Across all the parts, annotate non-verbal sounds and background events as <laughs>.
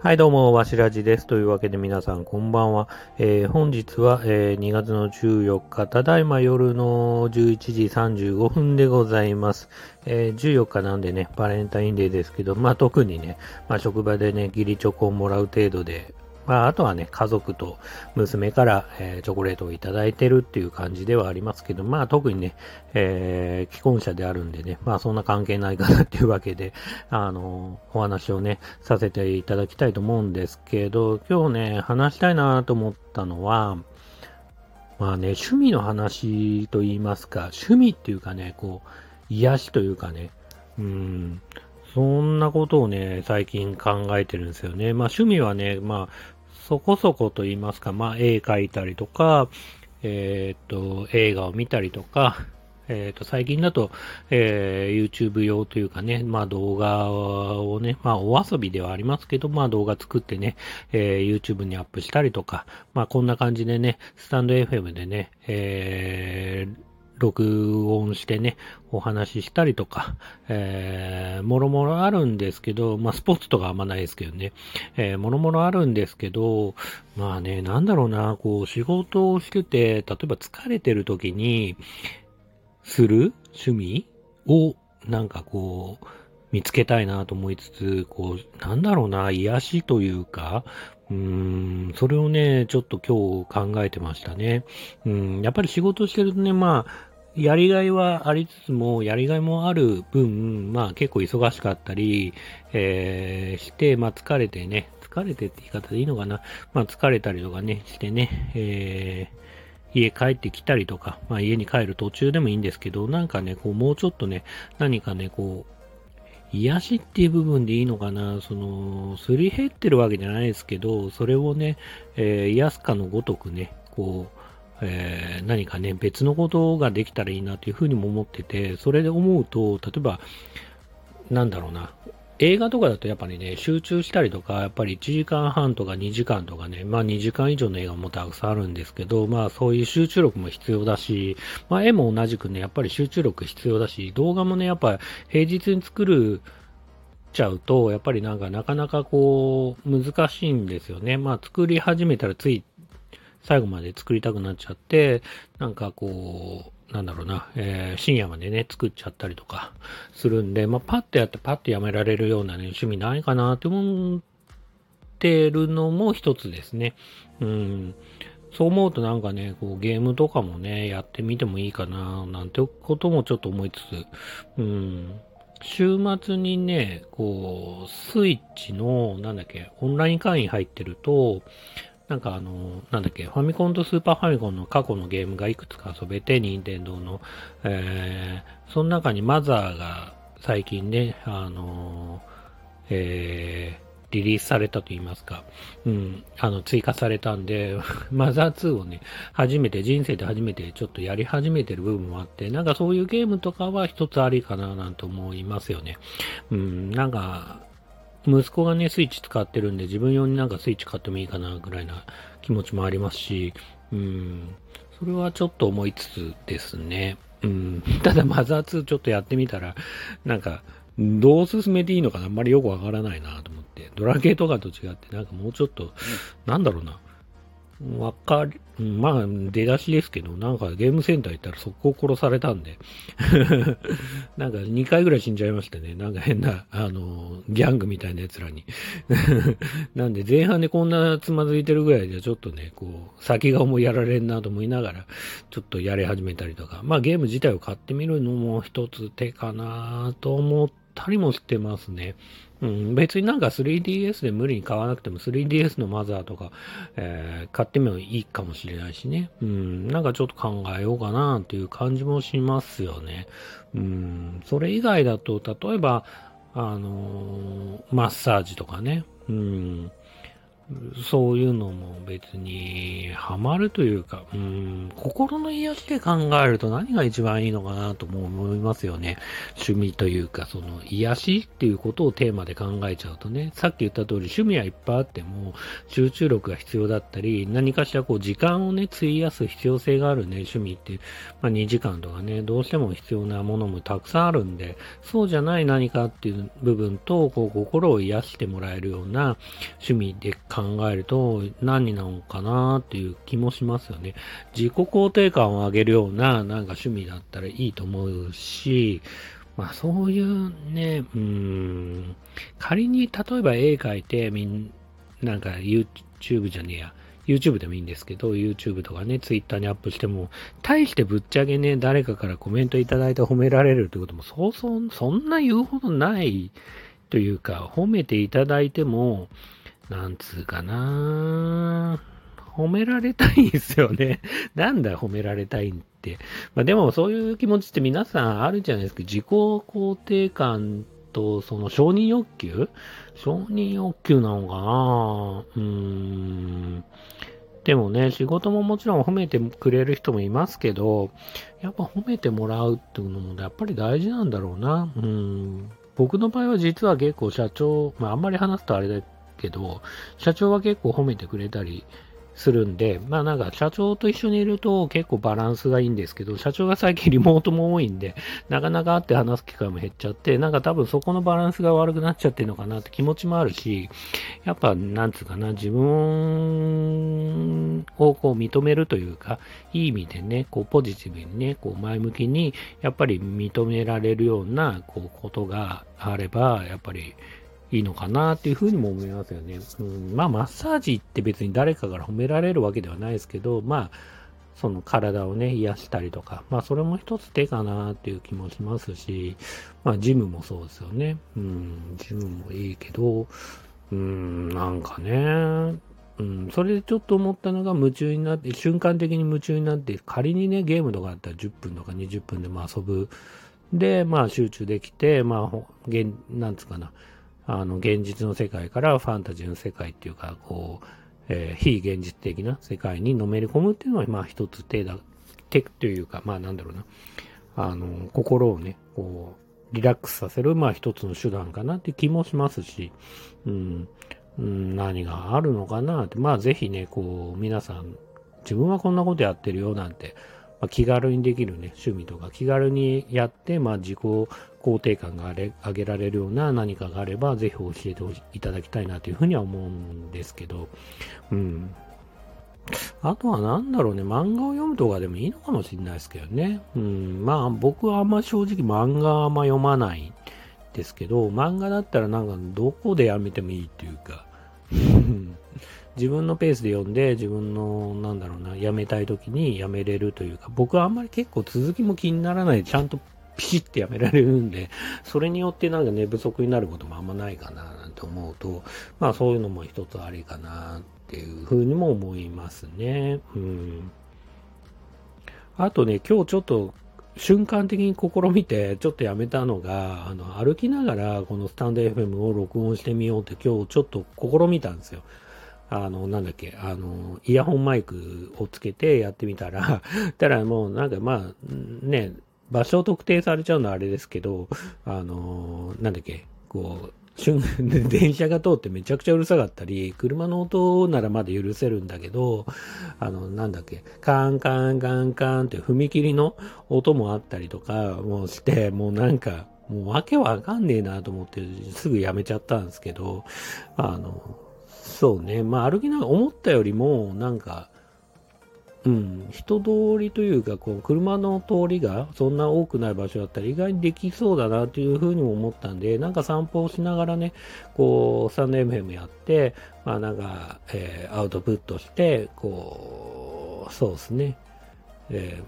はい、どうも、わしらじです。というわけで皆さん、こんばんは。えー本日は、えー2月の14日、ただいま夜の11時35分でございます。えー14日なんでね、バレンタインデーですけど、まあ特にね、まあ職場でね、義理チョコをもらう程度で、まああとはね、家族と娘から、えーチョコレートをいただいてるっていう感じではありますけど、まあ特にね、えー既婚者であるんでね、まあそんな関係ないかなっていうわけで、あのお話をね、させていただきたいと思うんですけど、今日ね、話したいなと思ったのは、まあね、趣味の話と言いますか、趣味っていうかね、こう、癒しというかね、うん、そんなことをね、最近考えてるんですよね。まあ趣味はね、まあ、そこそこと言いますか、まあ絵描いたりとか、えーっと、映画を見たりとか、えーっと、最近だと、えー YouTube 用というかね、まあ動画をね、まあお遊びではありますけど、まあ動画作ってね、えー YouTube にアップしたりとか、まあこんな感じでね、スタンド FM でね、えー録音してね、お話ししたりとか、えー、もろもろあるんですけど、まあ、スポーツとかあんまないですけどね、えー、もろもろあるんですけど、まあね、なんだろうな、こう、仕事をしてて、例えば疲れてる時に、する趣味を、なんかこう、見つけたいなと思いつつ、こう、なんだろうな、癒しというか、うん、それをね、ちょっと今日考えてましたね。うん、やっぱり仕事してるとね、まあ、やりがいはありつつも、やりがいもある分、まあ結構忙しかったり、えーして、まあ疲れてね、疲れてって言い方でいいのかな。まあ疲れたりとかね、してね、えー家帰ってきたりとか、まあ家に帰る途中でもいいんですけど、なんかね、こうもうちょっとね、何かね、こう、癒しっていう部分でいいのかな、その、すり減ってるわけじゃないですけど、それをね、えー癒すかのごとくね、こう、えー何かね、別のことができたらいいなというふうにも思ってて、それで思うと、例えば、なんだろうな、映画とかだとやっぱりね、集中したりとか、やっぱり1時間半とか2時間とかね、まあ2時間以上の映画もたくさんあるんですけど、まあそういう集中力も必要だし、まあ絵も同じくね、やっぱり集中力必要だし、動画もね、やっぱ平日に作るちゃうと、やっぱりなんかなかなかこう、難しいんですよね。まあ作り始めたらつい最後まで作りたくなっちゃって、なんかこう、なんだろうな、えー深夜までね、作っちゃったりとかするんで、まあ、パッとやってパッとやめられるようなね、趣味ないかなって思ってるのも一つですね。うん。そう思うとなんかね、こうゲームとかもね、やってみてもいいかな、なんてこともちょっと思いつつ、うん。週末にね、こう、スイッチの、なんだっけ、オンライン会員入ってると、なんかあの、なんだっけ、ファミコンとスーパーファミコンの過去のゲームがいくつか遊べて、任天堂の、えー、その中にマザーが最近ね、あの、えー、リリースされたと言いますか、うん、あの、追加されたんで、<laughs> マザー2をね、初めて、人生で初めてちょっとやり始めてる部分もあって、なんかそういうゲームとかは一つありかななんて思いますよね。うん、なんか、息子がね、スイッチ使ってるんで、自分用になんかスイッチ買ってもいいかな、ぐらいな気持ちもありますし、うん、それはちょっと思いつつですね。うん、<laughs> ただマザー2ちょっとやってみたら、なんか、どう進めていいのかなあんまりよくわからないなと思って。ドラゲーとかと違って、なんかもうちょっと、なんだろうな。わかり、まあ、出だしですけど、なんかゲームセンター行ったら速攻殺されたんで、<laughs> なんか2回ぐらい死んじゃいましたね。なんか変な、あの、ギャングみたいな奴らに。<laughs> なんで前半でこんなつまずいてるぐらいでちょっとね、こう、先が思いやられんなと思いながら、ちょっとやり始めたりとか、まあゲーム自体を買ってみるのも一つ手かなと思ったりもしてますね。うん、別になんか 3DS で無理に買わなくても 3DS のマザーとか、えー買ってみもいいかもしれないしね。うん、なんかちょっと考えようかなっていう感じもしますよね。うん、それ以外だと、例えば、あのーマッサージとかね。うん、そういうのも別にハマるというか、うん、心の癒しで考えると何が一番いいのかなとも思いますよね。趣味というか、その癒しっていうことをテーマで考えちゃうとね、さっき言った通り趣味はいっぱいあっても集中力が必要だったり、何かしらこう時間をね、費やす必要性があるね、趣味って、まあ2時間とかね、どうしても必要なものもたくさんあるんで、そうじゃない何かっていう部分と、こう心を癒してもらえるような趣味で考考えると何なのかなっていう気もしますよね。自己肯定感を上げるようななんか趣味だったらいいと思うし、まあそういうね、うん、仮に例えば絵描いてみんなんか YouTube じゃねえや、YouTube でもいいんですけど、YouTube とかね、Twitter にアップしても、大してぶっちゃけね、誰かからコメントいただいて褒められるってことも、そうそう、そんな言うほどないというか、褒めていただいても、なんつうかな褒められたいんですよね。<laughs> なんだ褒められたいって。まあでもそういう気持ちって皆さんあるじゃないですか。自己肯定感とその承認欲求？承認欲求なのかな？うーん。でもね、仕事ももちろん褒めてくれる人もいますけど、やっぱ褒めてもらうっていうのもやっぱり大事なんだろうな。うん。僕の場合は実は結構社長、まああんまり話すとあれだけど、社長は結構褒めてくれたりするんで、まあなんか社長と一緒にいると結構バランスがいいんですけど、社長が最近リモートも多いんで、なかなか会って話す機会も減っちゃって、なんか多分そこのバランスが悪くなっちゃってるのかなって気持ちもあるし、やっぱなんつうかな、自分をこう認めるというか、いい意味でね、こうポジティブにね、こう前向きに、やっぱり認められるようなこうことがあれば、やっぱりいいのかなっていうふうにも思いますよね。うん、まあ、マッサージって別に誰かから褒められるわけではないですけど、まあ、その体をね、癒したりとか、まあ、それも一つ手かなっていう気もしますし、まあ、ジムもそうですよね。うん、ジムもいいけど、うん、なんかね、うん、それでちょっと思ったのが夢中になって、瞬間的に夢中になって、仮にね、ゲームとかだったら10分とか20分でも遊ぶ。で、まあ集中できて、まあ、なんつうかな、あの、現実の世界からファンタジーの世界っていうか、こう、えー、非現実的な世界にのめり込むっていうのは、まあ一つ手だ、手というか、まあなんだろうな、あの、心をね、こう、リラックスさせる、まあ一つの手段かなって気もしますし、うん、うん、何があるのかなって、まあぜひね、こう、皆さん、自分はこんなことやってるよなんて、まあ、気軽にできるね、趣味とか気軽にやって、まあ自己肯定感が上げられるような何かがあれば、ぜひ教えていただきたいなというふうには思うんですけど、うん。あとは何だろうね、漫画を読むとかでもいいのかもしれないですけどね。うん、まあ僕はあんま正直漫画はあんま読まないですけど、漫画だったらなんかどこでやめてもいいっていうか、自分のペースで読んで、自分の、なんだろうな、やめたい時にやめれるというか、僕はあんまり結構続きも気にならない、ちゃんとピシッてやめられるんで、それによってなんか寝不足になることもあんまないかななんて思うと、まあそういうのも一つありかなっていうふうにも思いますね。うん。あとね、今日ちょっと瞬間的に試みて、ちょっとやめたのが、あの、歩きながらこのスタンド FM を録音してみようって今日ちょっと試みたんですよ。あの、なんだっけ、あの、イヤホンマイクをつけてやってみたら、<laughs> たらもうなんかまあ、ね、場所を特定されちゃうのはあれですけど、あの、なんだっけ、こう、瞬 <laughs> 電車が通ってめちゃくちゃうるさかったり、車の音ならまだ許せるんだけど、あの、なんだっけ、カンカンカンカンって踏切の音もあったりとかもして、もうなんか、もうわけわかんねえなと思ってすぐやめちゃったんですけど、あの、そうね、まあ歩きながら思ったよりもなんか、うん、人通りというか、こう、車の通りがそんな多くない場所だったら意外にできそうだなというふうにも思ったんで、なんか散歩をしながらね、こう、スタンド FM やって、まあなんか、えー、アウトプットして、こう、そうですね、え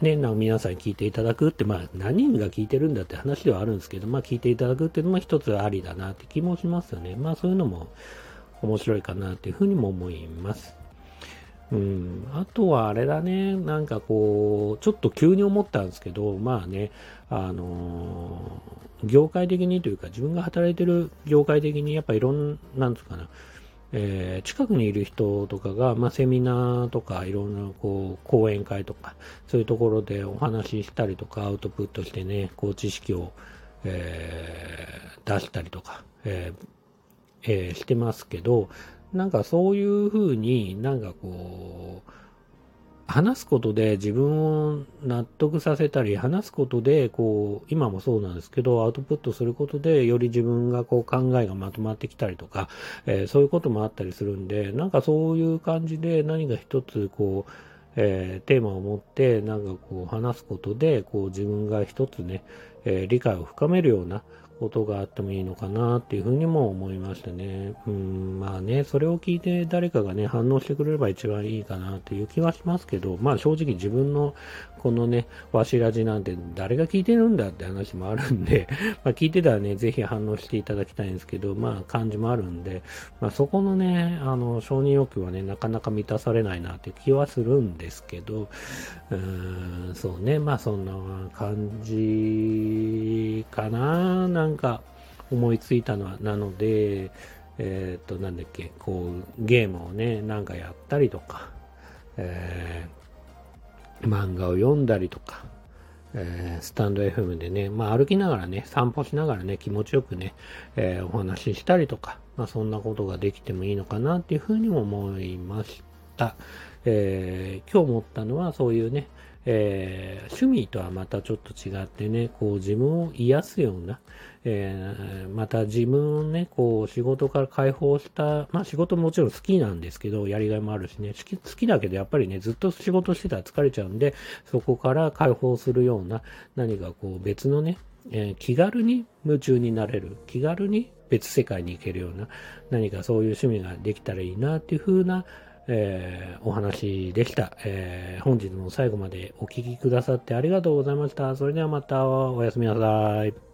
ー、ね、なんか皆さんに聞いていただくって、まあ何人が聞いてるんだって話ではあるんですけど、まあ聞いていただくっていうのも一つありだなって気もしますよね。まあそういうのも面白いかなっていうふうにも思います。うん、あとはあれだね、なんかこう、ちょっと急に思ったんですけど、まあね、あのー、業界的にというか、自分が働いてる業界的に、やっぱいろんな、なんつうかな、えー、近くにいる人とかが、まあ、セミナーとかいろんなこう講演会とかそういうところでお話ししたりとかアウトプットしてねこう知識を、えー、出したりとか、えーえー、してますけどなんかそういうふうになんかこう話すことで自分を納得させたり、話すことで、こう、今もそうなんですけど、アウトプットすることで、より自分がこう考えがまとまってきたりとか、えー、そういうこともあったりするんで、なんかそういう感じで何か一つ、こう、えー、テーマを持って、なんかこう話すことで、こう自分が一つね、えー、理解を深めるような、ことがあってもいいのかなっていうふうにも思いましたね。うん、まあね、それを聞いて誰かがね、反応してくれれば一番いいかなっていう気はしますけど、まあ正直自分のこのね、わしらじなんて誰が聞いてるんだって話もあるんで、<laughs> まあ聞いてたらね、ぜひ反応していただきたいんですけど、まあ感じもあるんで、まあそこのね、あの、承認欲求はね、なかなか満たされないなっていう気はするんですけど、うーん、そうね、まあそんな感じかな、なんか思いついたのは、なので、えっ、ー、と、なんだっけ、こう、ゲームをね、なんかやったりとか、えー、漫画を読んだりとか、えー、スタンド FM でね、まあ歩きながらね、散歩しながらね、気持ちよくね、えー、お話ししたりとか、まあそんなことができてもいいのかなっていうふうにも思いました。えー、今日思ったのはそういうね、えー、趣味とはまたちょっと違ってね、こう自分を癒すような、えー、また自分をね、こう仕事から解放した、まあ仕事もちろん好きなんですけど、やりがいもあるしね、好きだけどやっぱりね、ずっと仕事してたら疲れちゃうんで、そこから解放するような何かこう別のね、えー、気軽に夢中になれる、気軽に別世界に行けるような何かそういう趣味ができたらいいなっていう風な、えー、お話でした、えー、本日も最後までお聴きくださってありがとうございました。それではまたおやすみなさい。